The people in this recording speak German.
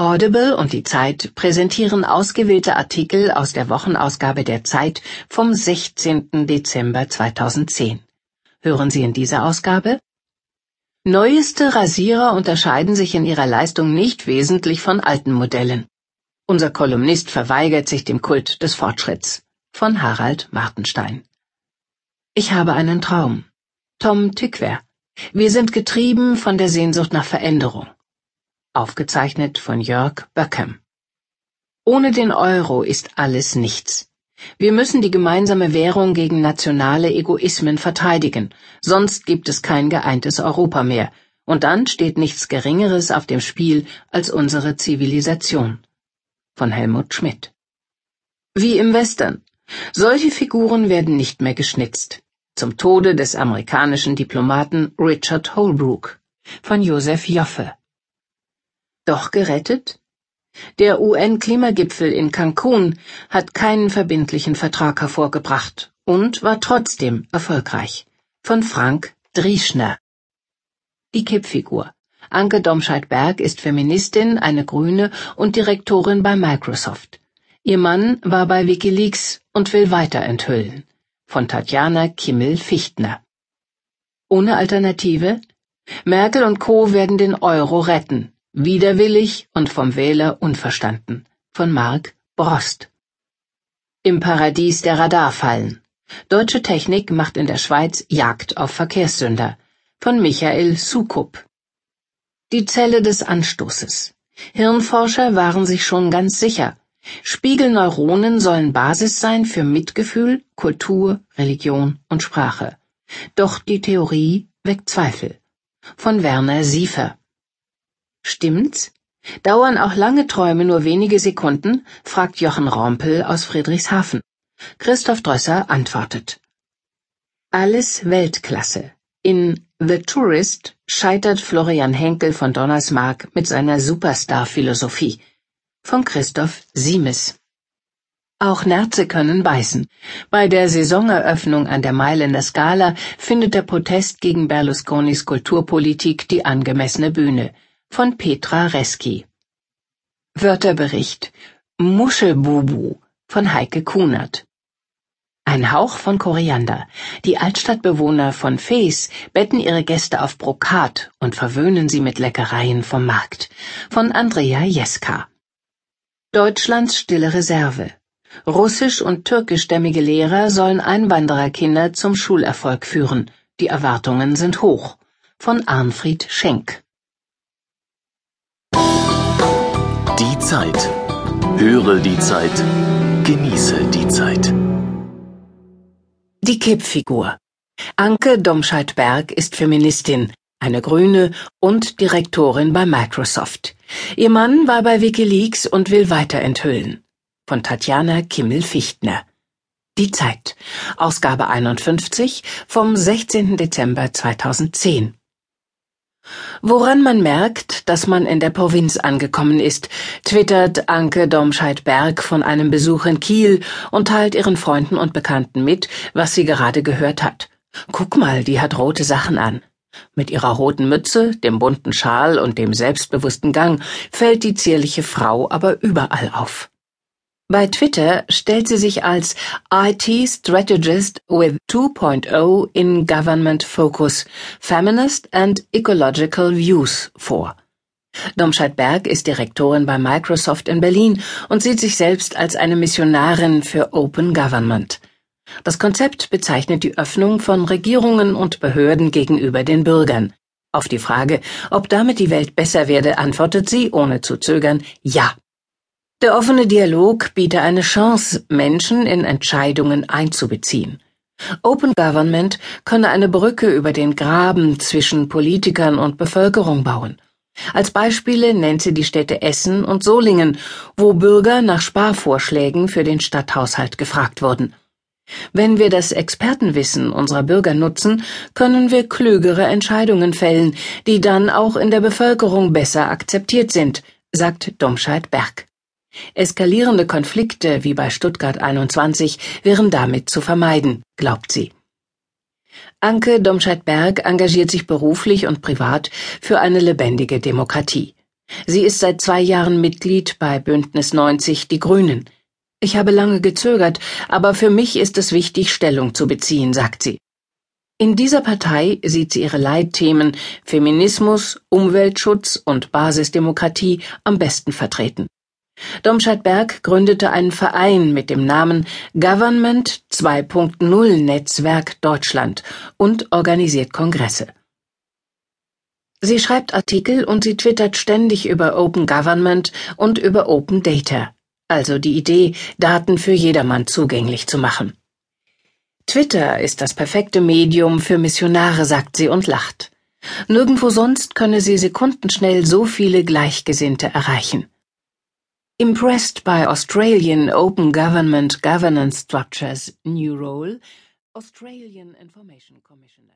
Audible und die Zeit präsentieren ausgewählte Artikel aus der Wochenausgabe der Zeit vom 16. Dezember 2010. Hören Sie in dieser Ausgabe? Neueste Rasierer unterscheiden sich in ihrer Leistung nicht wesentlich von alten Modellen. Unser Kolumnist verweigert sich dem Kult des Fortschritts. Von Harald Martenstein. Ich habe einen Traum. Tom Tückwer. Wir sind getrieben von der Sehnsucht nach Veränderung. Aufgezeichnet von Jörg Böckem. Ohne den Euro ist alles nichts. Wir müssen die gemeinsame Währung gegen nationale Egoismen verteidigen, sonst gibt es kein geeintes Europa mehr, und dann steht nichts Geringeres auf dem Spiel als unsere Zivilisation. Von Helmut Schmidt. Wie im Western. Solche Figuren werden nicht mehr geschnitzt. Zum Tode des amerikanischen Diplomaten Richard Holbrooke. Von Josef Joffe. Doch gerettet? Der UN-Klimagipfel in Cancun hat keinen verbindlichen Vertrag hervorgebracht und war trotzdem erfolgreich. Von Frank Drieschner. Die Kippfigur. Anke Domscheit-Berg ist Feministin, eine Grüne und Direktorin bei Microsoft. Ihr Mann war bei Wikileaks und will weiter enthüllen. Von Tatjana Kimmel-Fichtner. Ohne Alternative? Merkel und Co. werden den Euro retten. Widerwillig und vom Wähler unverstanden. Von Mark Brost. Im Paradies der Radarfallen. Deutsche Technik macht in der Schweiz Jagd auf Verkehrssünder. Von Michael Sukup. Die Zelle des Anstoßes. Hirnforscher waren sich schon ganz sicher. Spiegelneuronen sollen Basis sein für Mitgefühl, Kultur, Religion und Sprache. Doch die Theorie weckt Zweifel. Von Werner Siefer. Stimmt's? Dauern auch lange Träume nur wenige Sekunden? fragt Jochen Rompel aus Friedrichshafen. Christoph Drösser antwortet. Alles Weltklasse. In The Tourist scheitert Florian Henkel von Donnersmarck mit seiner Superstar-Philosophie. Von Christoph Siemes. Auch Nerze können beißen. Bei der Saisoneröffnung an der Mailänder Scala findet der Protest gegen Berlusconis Kulturpolitik die angemessene Bühne von Petra Reski. Wörterbericht Muschelbubu von Heike Kunert. Ein Hauch von Koriander. Die Altstadtbewohner von Fees betten ihre Gäste auf Brokat und verwöhnen sie mit Leckereien vom Markt. Von Andrea Jeska. Deutschlands stille Reserve. Russisch- und türkischstämmige Lehrer sollen Einwandererkinder zum Schulerfolg führen. Die Erwartungen sind hoch. Von Arnfried Schenk. Die Zeit. Höre die Zeit. Genieße die Zeit. Die Kippfigur. Anke Domscheit-Berg ist Feministin, eine Grüne und Direktorin bei Microsoft. Ihr Mann war bei Wikileaks und will weiter enthüllen. Von Tatjana Kimmel-Fichtner. Die Zeit. Ausgabe 51 vom 16. Dezember 2010. Woran man merkt, dass man in der Provinz angekommen ist, twittert Anke Domscheit-Berg von einem Besuch in Kiel und teilt ihren Freunden und Bekannten mit, was sie gerade gehört hat. Guck mal, die hat rote Sachen an. Mit ihrer roten Mütze, dem bunten Schal und dem selbstbewussten Gang fällt die zierliche Frau aber überall auf. Bei Twitter stellt sie sich als IT Strategist with 2.0 in Government Focus, Feminist and Ecological Views vor. Domscheit-Berg ist Direktorin bei Microsoft in Berlin und sieht sich selbst als eine Missionarin für Open Government. Das Konzept bezeichnet die Öffnung von Regierungen und Behörden gegenüber den Bürgern. Auf die Frage, ob damit die Welt besser werde, antwortet sie, ohne zu zögern, ja. Der offene Dialog biete eine Chance, Menschen in Entscheidungen einzubeziehen. Open Government könne eine Brücke über den Graben zwischen Politikern und Bevölkerung bauen. Als Beispiele nennt sie die Städte Essen und Solingen, wo Bürger nach Sparvorschlägen für den Stadthaushalt gefragt wurden. Wenn wir das Expertenwissen unserer Bürger nutzen, können wir klügere Entscheidungen fällen, die dann auch in der Bevölkerung besser akzeptiert sind, sagt Domscheit-Berg. Eskalierende Konflikte wie bei Stuttgart 21 wären damit zu vermeiden, glaubt sie. Anke Domscheit-Berg engagiert sich beruflich und privat für eine lebendige Demokratie. Sie ist seit zwei Jahren Mitglied bei Bündnis 90 Die Grünen. Ich habe lange gezögert, aber für mich ist es wichtig, Stellung zu beziehen, sagt sie. In dieser Partei sieht sie ihre Leitthemen Feminismus, Umweltschutz und Basisdemokratie am besten vertreten. Domscheit-Berg gründete einen Verein mit dem Namen Government 2.0 Netzwerk Deutschland und organisiert Kongresse. Sie schreibt Artikel und sie twittert ständig über Open Government und über Open Data, also die Idee, Daten für jedermann zugänglich zu machen. Twitter ist das perfekte Medium für Missionare, sagt sie und lacht. Nirgendwo sonst könne sie sekundenschnell so viele Gleichgesinnte erreichen. Impressed by Australian Open Government Governance Structures New Role, Australian Information Commissioner